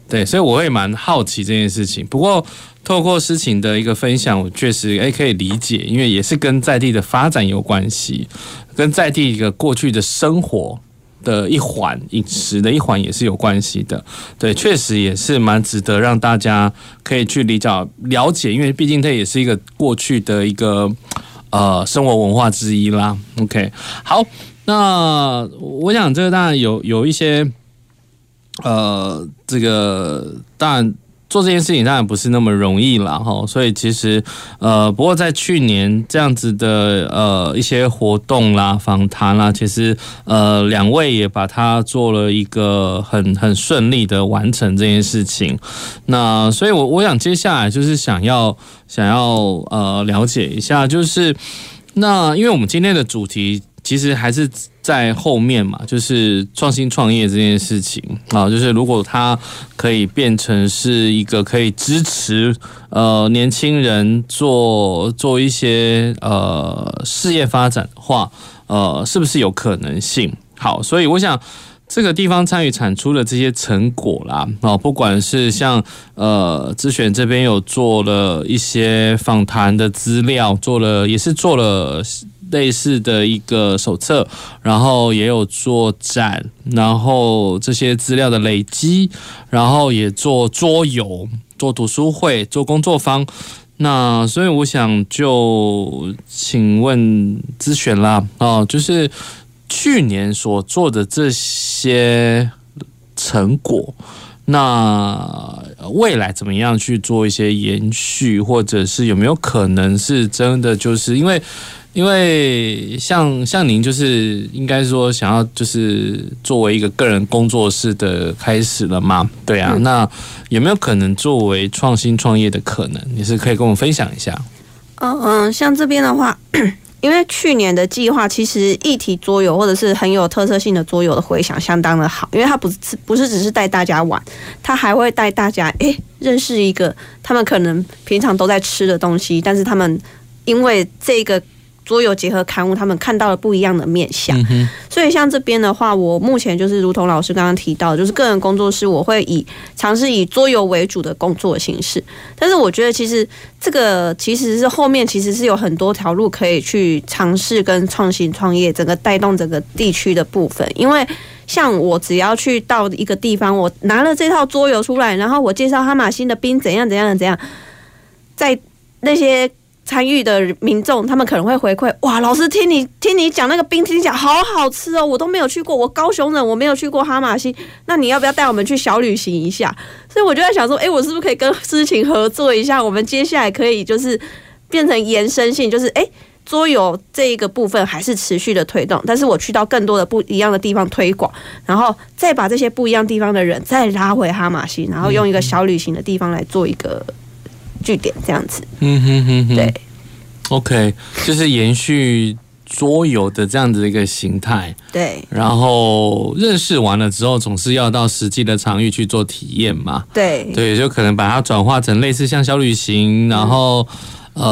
对，所以我会蛮好奇这件事情。不过透过诗情的一个分享，我确实诶可以理解，因为也是跟在地的发展有关系，跟在地一个过去的生活的一环、饮食的一环也是有关系的。对，确实也是蛮值得让大家可以去理解了解，因为毕竟它也是一个过去的一个。呃，生活文化之一啦。OK，好，那我想这个当然有有一些，呃，这个当然做这件事情当然不是那么容易啦。哈。所以其实呃，不过在去年这样子的呃一些活动啦、访谈啦，其实呃两位也把它做了一个很很顺利的完成这件事情。那所以我我想接下来就是想要。想要呃了解一下，就是那因为我们今天的主题其实还是在后面嘛，就是创新创业这件事情啊，就是如果它可以变成是一个可以支持呃年轻人做做一些呃事业发展的话，呃，是不是有可能性？好，所以我想。这个地方参与产出的这些成果啦，哦，不管是像呃智选这边有做了一些访谈的资料，做了也是做了类似的一个手册，然后也有做展，然后这些资料的累积，然后也做桌游、做读书会、做工作坊。那所以我想就请问智选啦，哦，就是。去年所做的这些成果，那未来怎么样去做一些延续，或者是有没有可能是真的？就是因为，因为像像您，就是应该说想要就是作为一个个人工作室的开始了嘛？对啊，那有没有可能作为创新创业的可能？你是可以跟我们分享一下？嗯嗯，像这边的话。<clears throat> 因为去年的计划其实一体桌游或者是很有特色性的桌游的回响相当的好，因为它不是不是只是带大家玩，它还会带大家诶认识一个他们可能平常都在吃的东西，但是他们因为这个。桌游结合刊物，他们看到了不一样的面相。嗯、所以像这边的话，我目前就是如同老师刚刚提到，就是个人工作室，我会以尝试以桌游为主的工作形式。但是我觉得，其实这个其实是后面其实是有很多条路可以去尝试跟创新创业，整个带动整个地区的部分。因为像我只要去到一个地方，我拿了这套桌游出来，然后我介绍哈马星的兵怎样怎样怎样，在那些。参与的民众，他们可能会回馈：哇，老师听你听你讲那个冰，听起来好好吃哦，我都没有去过，我高雄人，我没有去过哈马西，那你要不要带我们去小旅行一下？所以我就在想说，哎，我是不是可以跟诗情合作一下？我们接下来可以就是变成延伸性，就是哎，桌游这一个部分还是持续的推动，但是我去到更多的不一样的地方推广，然后再把这些不一样地方的人再拉回哈马西，然后用一个小旅行的地方来做一个。据点这样子，嗯哼哼哼，对，OK，就是延续桌游的这样子一个形态，对，然后认识完了之后，总是要到实际的场域去做体验嘛，对，对，就可能把它转化成类似像小旅行，然后、嗯、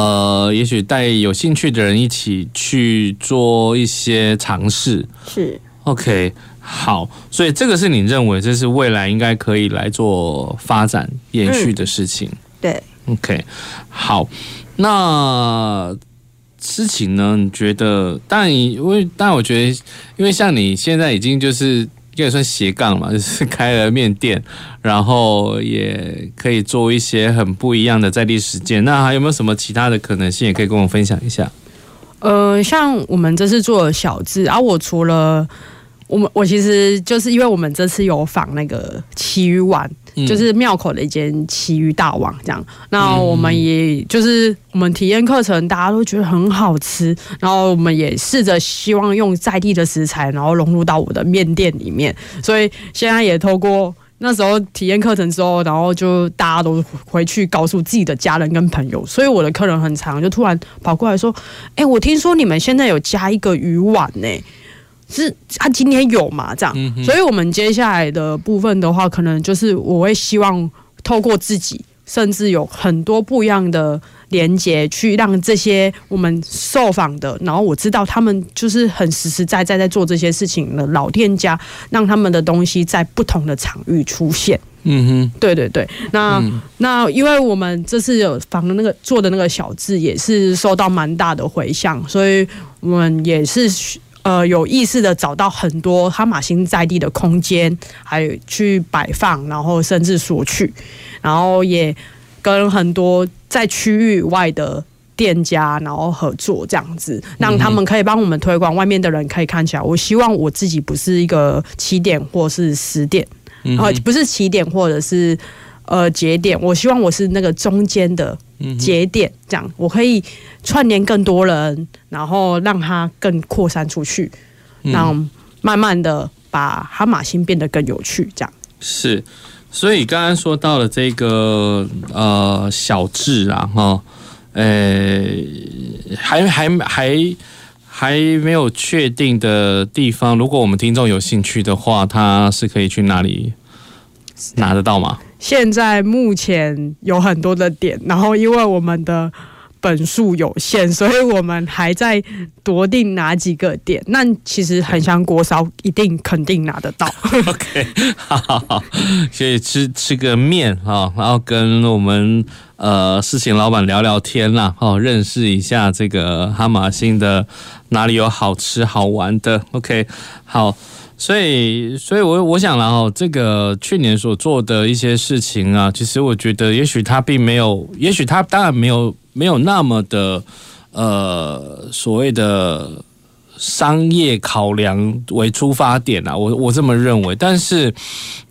呃，也许带有兴趣的人一起去做一些尝试，是，OK，好，所以这个是你认为这是未来应该可以来做发展延续的事情，嗯、对。OK，好，那事情呢？你觉得？但，因为但，我觉得，因为像你现在已经就是应该算斜杠嘛，就是开了面店，然后也可以做一些很不一样的在地实践。那还有没有什么其他的可能性，也可以跟我分享一下？呃，像我们这次做小志，啊，我除了我们，我其实就是因为我们这次有访那个旗鱼丸。就是庙口的一间奇鱼大王这样，那我们也就是我们体验课程，大家都觉得很好吃，然后我们也试着希望用在地的食材，然后融入到我的面店里面。所以现在也透过那时候体验课程之后，然后就大家都回去告诉自己的家人跟朋友，所以我的客人很长就突然跑过来说：“哎，我听说你们现在有加一个鱼丸呢。”是他、啊、今天有嘛？这样，嗯、所以我们接下来的部分的话，可能就是我会希望透过自己，甚至有很多不一样的连接，去让这些我们受访的，然后我知道他们就是很实实在在在做这些事情的老店家，让他们的东西在不同的场域出现。嗯哼，对对对。那、嗯、那因为我们这次有访的那个做的那个小志，也是受到蛮大的回响，所以我们也是。呃，有意识的找到很多哈马星在地的空间，还有去摆放，然后甚至索取，然后也跟很多在区域外的店家然后合作，这样子让他们可以帮我们推广，外面的人可以看起来。我希望我自己不是一个起点或是始点，呃，不是起点或者是呃节点，我希望我是那个中间的。节点这样，我可以串联更多人，然后让它更扩散出去，让慢慢的把哈马星变得更有趣。这样是，所以刚刚说到了这个呃小智啊，哈，呃，还还还还没有确定的地方，如果我们听众有兴趣的话，他是可以去哪里拿得到吗？现在目前有很多的点，然后因为我们的本数有限，所以我们还在夺定哪几个点。那其实很香锅烧，一定肯定拿得到。<laughs> OK，好好好，所以吃吃个面啊，然后跟我们呃事情老板聊聊天啦，哦，认识一下这个哈马星的哪里有好吃好玩的。OK，好。所以，所以我我想然后这个去年所做的一些事情啊，其实我觉得，也许他并没有，也许他当然没有没有那么的呃所谓的商业考量为出发点啊，我我这么认为。但是，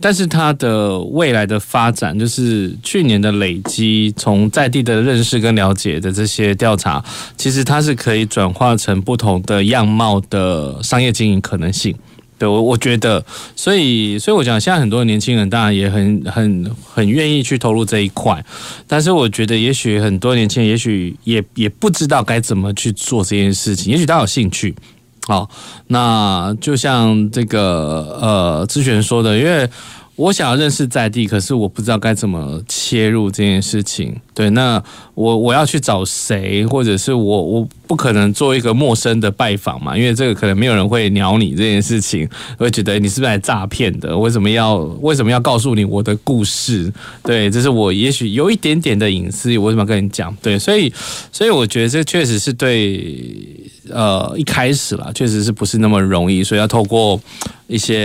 但是他的未来的发展，就是去年的累积，从在地的认识跟了解的这些调查，其实它是可以转化成不同的样貌的商业经营可能性。对我我觉得，所以所以我讲，现在很多年轻人当然也很很很愿意去投入这一块，但是我觉得，也许很多年轻人也许也也不知道该怎么去做这件事情，也许他有兴趣。好，那就像这个呃，之璇说的，因为。我想要认识在地，可是我不知道该怎么切入这件事情。对，那我我要去找谁，或者是我我不可能做一个陌生的拜访嘛，因为这个可能没有人会鸟你这件事情，会觉得你是不是来诈骗的？为什么要为什么要告诉你我的故事？对，这是我也许有一点点的隐私，我为什么要跟你讲？对，所以所以我觉得这确实是对。呃，一开始啦，确实是不是那么容易，所以要透过一些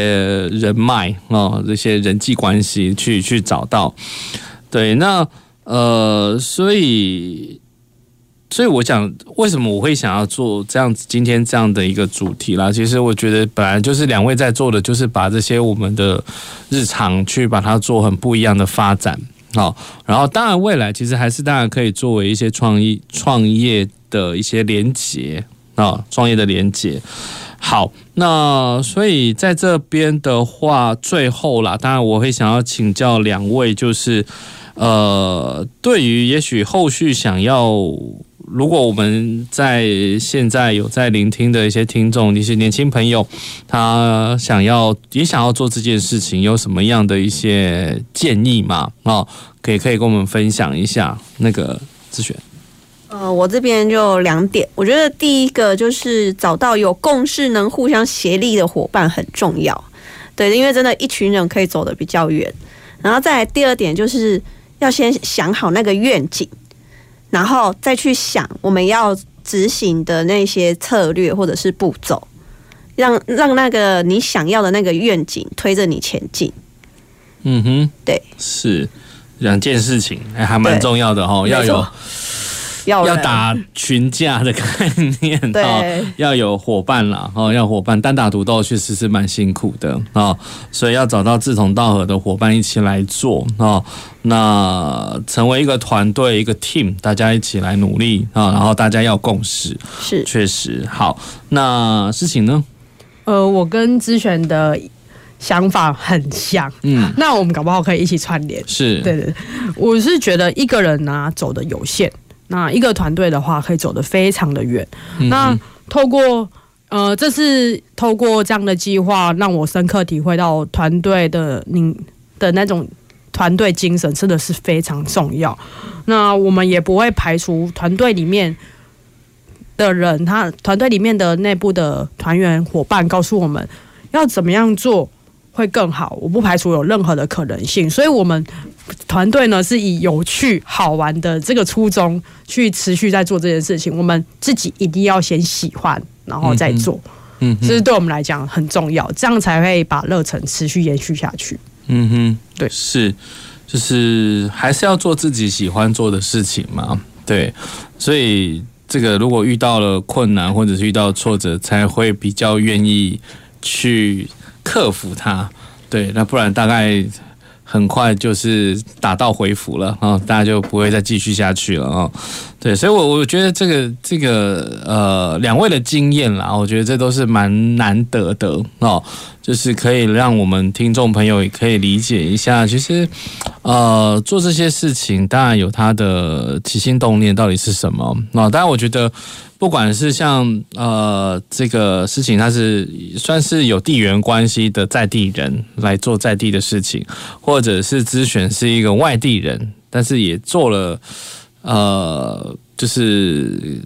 人脉啊、这些人际关系去去找到。对，那呃，所以，所以我想，为什么我会想要做这样子今天这样的一个主题啦？其实我觉得本来就是两位在做的，就是把这些我们的日常去把它做很不一样的发展。好，然后当然未来其实还是当然可以作为一些创意创业的一些连结。啊，创业的连结。好，那所以在这边的话，最后啦，当然我会想要请教两位，就是呃，对于也许后续想要，如果我们在现在有在聆听的一些听众，一些年轻朋友，他想要也想要做这件事情，有什么样的一些建议吗？啊，可以可以跟我们分享一下那个资讯。呃，我这边就两点，我觉得第一个就是找到有共识、能互相协力的伙伴很重要，对，因为真的，一群人可以走得比较远。然后再来第二点，就是要先想好那个愿景，然后再去想我们要执行的那些策略或者是步骤，让让那个你想要的那个愿景推着你前进。嗯哼，对，是两件事情，还蛮重要的哈，要有。要要打群架的概念 <laughs> 啊，要有伙伴啦，哦，要伙伴，单打独斗确实是蛮辛苦的啊，所以要找到志同道合的伙伴一起来做啊，那成为一个团队，一个 team，大家一起来努力啊，然后大家要共识，是确实好。那事情呢？呃，我跟之璇的想法很像，嗯，那我们搞不好可以一起串联，是对对，我是觉得一个人呢、啊、走的有限。那一个团队的话，可以走得非常的远。嗯、那透过呃，这次透过这样的计划，让我深刻体会到团队的您的那种团队精神真的是非常重要。那我们也不会排除团队里面的人，他团队里面的内部的团员伙伴告诉我们要怎么样做会更好，我不排除有任何的可能性。所以，我们。团队呢是以有趣好玩的这个初衷去持续在做这件事情。我们自己一定要先喜欢，然后再做。嗯，这是对我们来讲很重要，这样才会把热忱持续延续下去。嗯哼，对，是，就是还是要做自己喜欢做的事情嘛。对，所以这个如果遇到了困难或者是遇到挫折，才会比较愿意去克服它。对，那不然大概。很快就是打道回府了啊，大家就不会再继续下去了啊。对，所以，我我觉得这个这个呃，两位的经验啦，我觉得这都是蛮难得的哦，就是可以让我们听众朋友也可以理解一下，其实呃，做这些事情当然有他的起心动念到底是什么啊。当然，我觉得。不管是像呃这个事情，它是算是有地缘关系的在地人来做在地的事情，或者是资璇是一个外地人，但是也做了呃就是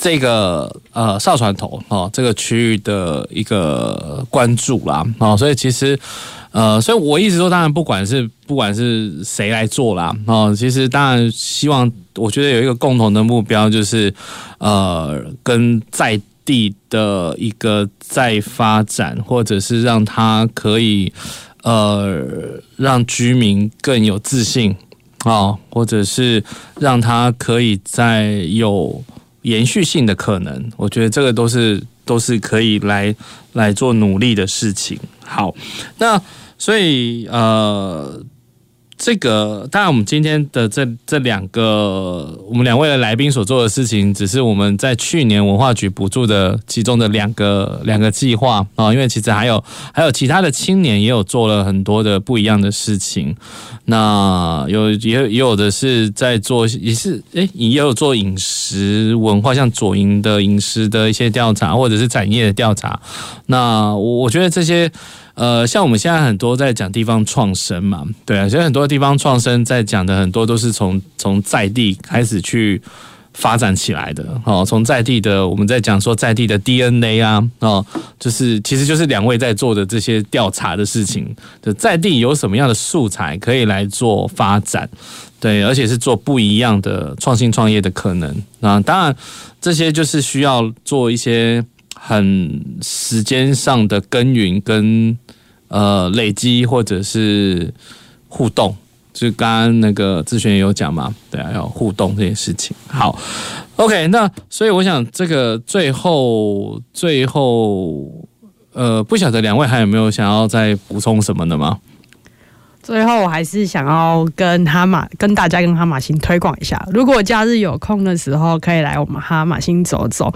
这个呃少船头哦这个区域的一个关注啦哦，所以其实。呃，所以我一直说，当然不管是不管是谁来做啦，哦，其实当然希望，我觉得有一个共同的目标，就是呃，跟在地的一个再发展，或者是让他可以呃让居民更有自信啊，或者是让他可以再有延续性的可能，我觉得这个都是都是可以来来做努力的事情。好，那。所以，呃，这个当然，我们今天的这这两个，我们两位的来宾所做的事情，只是我们在去年文化局补助的其中的两个两个计划啊。因为其实还有还有其他的青年也有做了很多的不一样的事情。那有也也有的是在做，也是诶，也有做饮食文化，像左营的饮食的一些调查，或者是产业的调查。那我我觉得这些。呃，像我们现在很多在讲地方创生嘛，对啊，其实很多地方创生在讲的很多都是从从在地开始去发展起来的哦，从在地的我们在讲说在地的 DNA 啊，哦，就是其实就是两位在做的这些调查的事情，就在地有什么样的素材可以来做发展，对，而且是做不一样的创新创业的可能啊，当然这些就是需要做一些。很时间上的耕耘跟呃累积或者是互动，就刚刚那个志璇也有讲嘛，对啊，要互动这件事情。好，OK，那所以我想这个最后最后呃，不晓得两位还有没有想要再补充什么的吗？最后我还是想要跟哈马跟大家跟哈马星推广一下，如果假日有空的时候，可以来我们哈马星走走。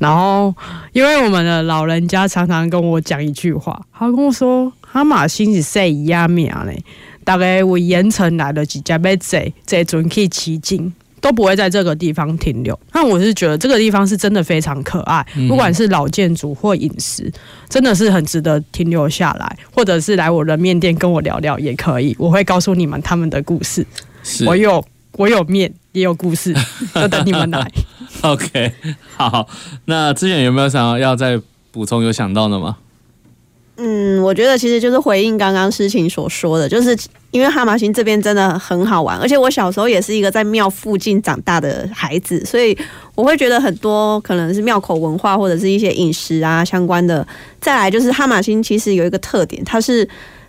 然后，因为我们的老人家常常跟我讲一句话，他跟我说：“哈马星是谁呀命嘞？大概我盐城来的几家被贼贼准可以骑进，都不会在这个地方停留。”那我是觉得这个地方是真的非常可爱，不管是老建筑或饮食，真的是很值得停留下来，或者是来我的面店跟我聊聊也可以。我会告诉你们他们的故事。我有我有面，也有故事，<laughs> 就等你们来。OK，好，那之前有没有想要要再补充有想到的吗？嗯，我觉得其实就是回应刚刚诗情所说的，就是因为哈马星这边真的很好玩，而且我小时候也是一个在庙附近长大的孩子，所以我会觉得很多可能是庙口文化或者是一些饮食啊相关的。再来就是哈马星其实有一个特点，它是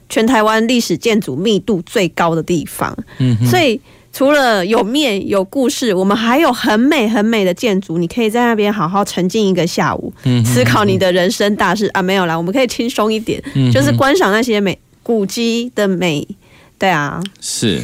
全台湾历史建筑密度最高的地方，嗯，所以。除了有面有故事，我们还有很美很美的建筑，你可以在那边好好沉浸一个下午，思考你的人生大事啊。没有啦，我们可以轻松一点，就是观赏那些美古迹的美。对啊，是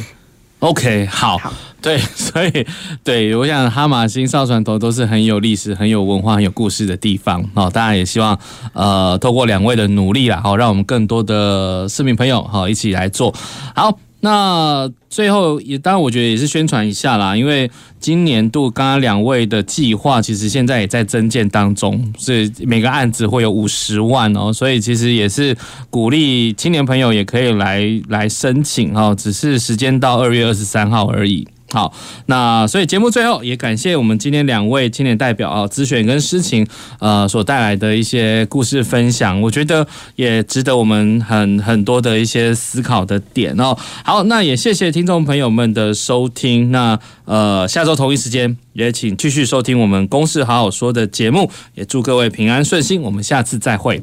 OK 好，好，对，所以对我想哈马星少船头都是很有历史、很有文化、很有故事的地方哦。当然也希望呃，透过两位的努力啦，好，让我们更多的市民朋友好一起来做好。那最后也当然，我觉得也是宣传一下啦，因为今年度刚刚两位的计划，其实现在也在增建当中，所以每个案子会有五十万哦，所以其实也是鼓励青年朋友也可以来来申请哦，只是时间到二月二十三号而已。好，那所以节目最后也感谢我们今天两位青年代表啊，咨选跟诗晴呃所带来的一些故事分享，我觉得也值得我们很很多的一些思考的点哦。好，那也谢谢听众朋友们的收听，那呃下周同一时间也请继续收听我们公事好好说的节目，也祝各位平安顺心，我们下次再会。